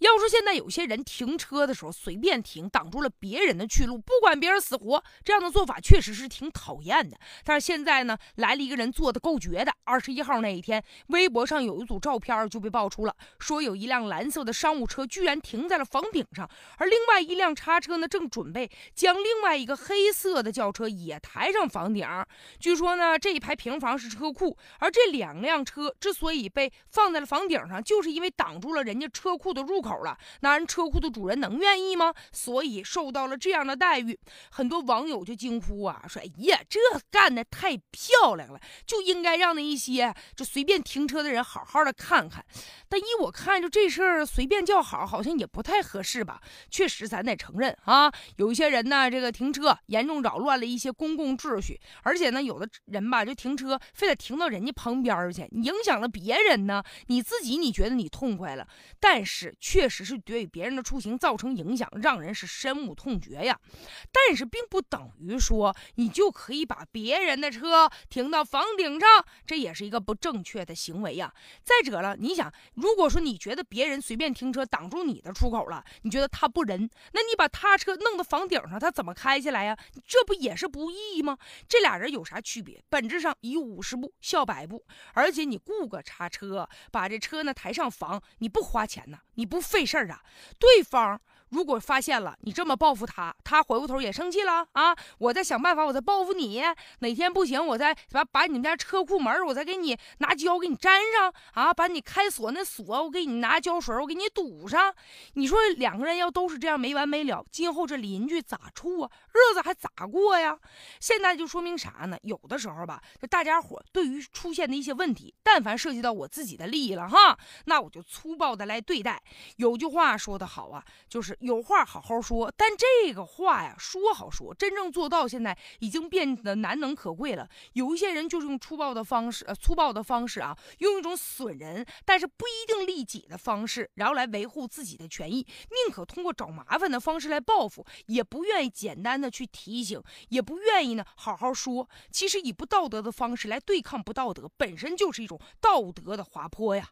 要说现在有些人停车的时候随便停，挡住了别人的去路，不管别人死活，这样的做法确实是挺讨厌的。但是现在呢，来了一个人做的够绝的。二十一号那一天，微博上有一组照片就被爆出了，说有一辆蓝色的商务车居然停在了房顶上，而另外一辆叉车呢，正准备将另外一个黑色的轿车也抬上房顶。据说呢，这一排平房是车库，而这两辆车之所以被放在了房顶上，就是因为挡住了人家车库的入口。口了，那人车库的主人能愿意吗？所以受到了这样的待遇，很多网友就惊呼啊，说：“哎呀，这干的太漂亮了，就应该让那一些就随便停车的人好好的看看。”但依我看，就这事儿随便叫好，好像也不太合适吧？确实，咱得承认啊，有一些人呢，这个停车严重扰乱了一些公共秩序，而且呢，有的人吧，就停车非得停到人家旁边去，影响了别人呢。你自己你觉得你痛快了，但是确实是对别人的出行造成影响，让人是深恶痛绝呀。但是并不等于说你就可以把别人的车停到房顶上，这也是一个不正确的行为呀。再者了，你想，如果说你觉得别人随便停车挡住你的出口了，你觉得他不仁，那你把他车弄到房顶上，他怎么开起来呀？这不也是不义吗？这俩人有啥区别？本质上以五十步笑百步，而且你雇个叉车把这车呢抬上房，你不花钱呢，你不。费事儿啊！对方。如果发现了你这么报复他，他回过头也生气了啊！我再想办法，我再报复你。哪天不行，我再把把你们家车库门，我再给你拿胶给你粘上啊！把你开锁那锁，我给你拿胶水，我给你堵上。你说两个人要都是这样没完没了，今后这邻居咋处啊？日子还咋过呀？现在就说明啥呢？有的时候吧，就大家伙对于出现的一些问题，但凡涉及到我自己的利益了哈，那我就粗暴的来对待。有句话说的好啊，就是。有话好好说，但这个话呀，说好说，真正做到现在已经变得难能可贵了。有一些人就是用粗暴的方式，呃，粗暴的方式啊，用一种损人但是不一定利己的方式，然后来维护自己的权益，宁可通过找麻烦的方式来报复，也不愿意简单的去提醒，也不愿意呢好好说。其实以不道德的方式来对抗不道德，本身就是一种道德的滑坡呀。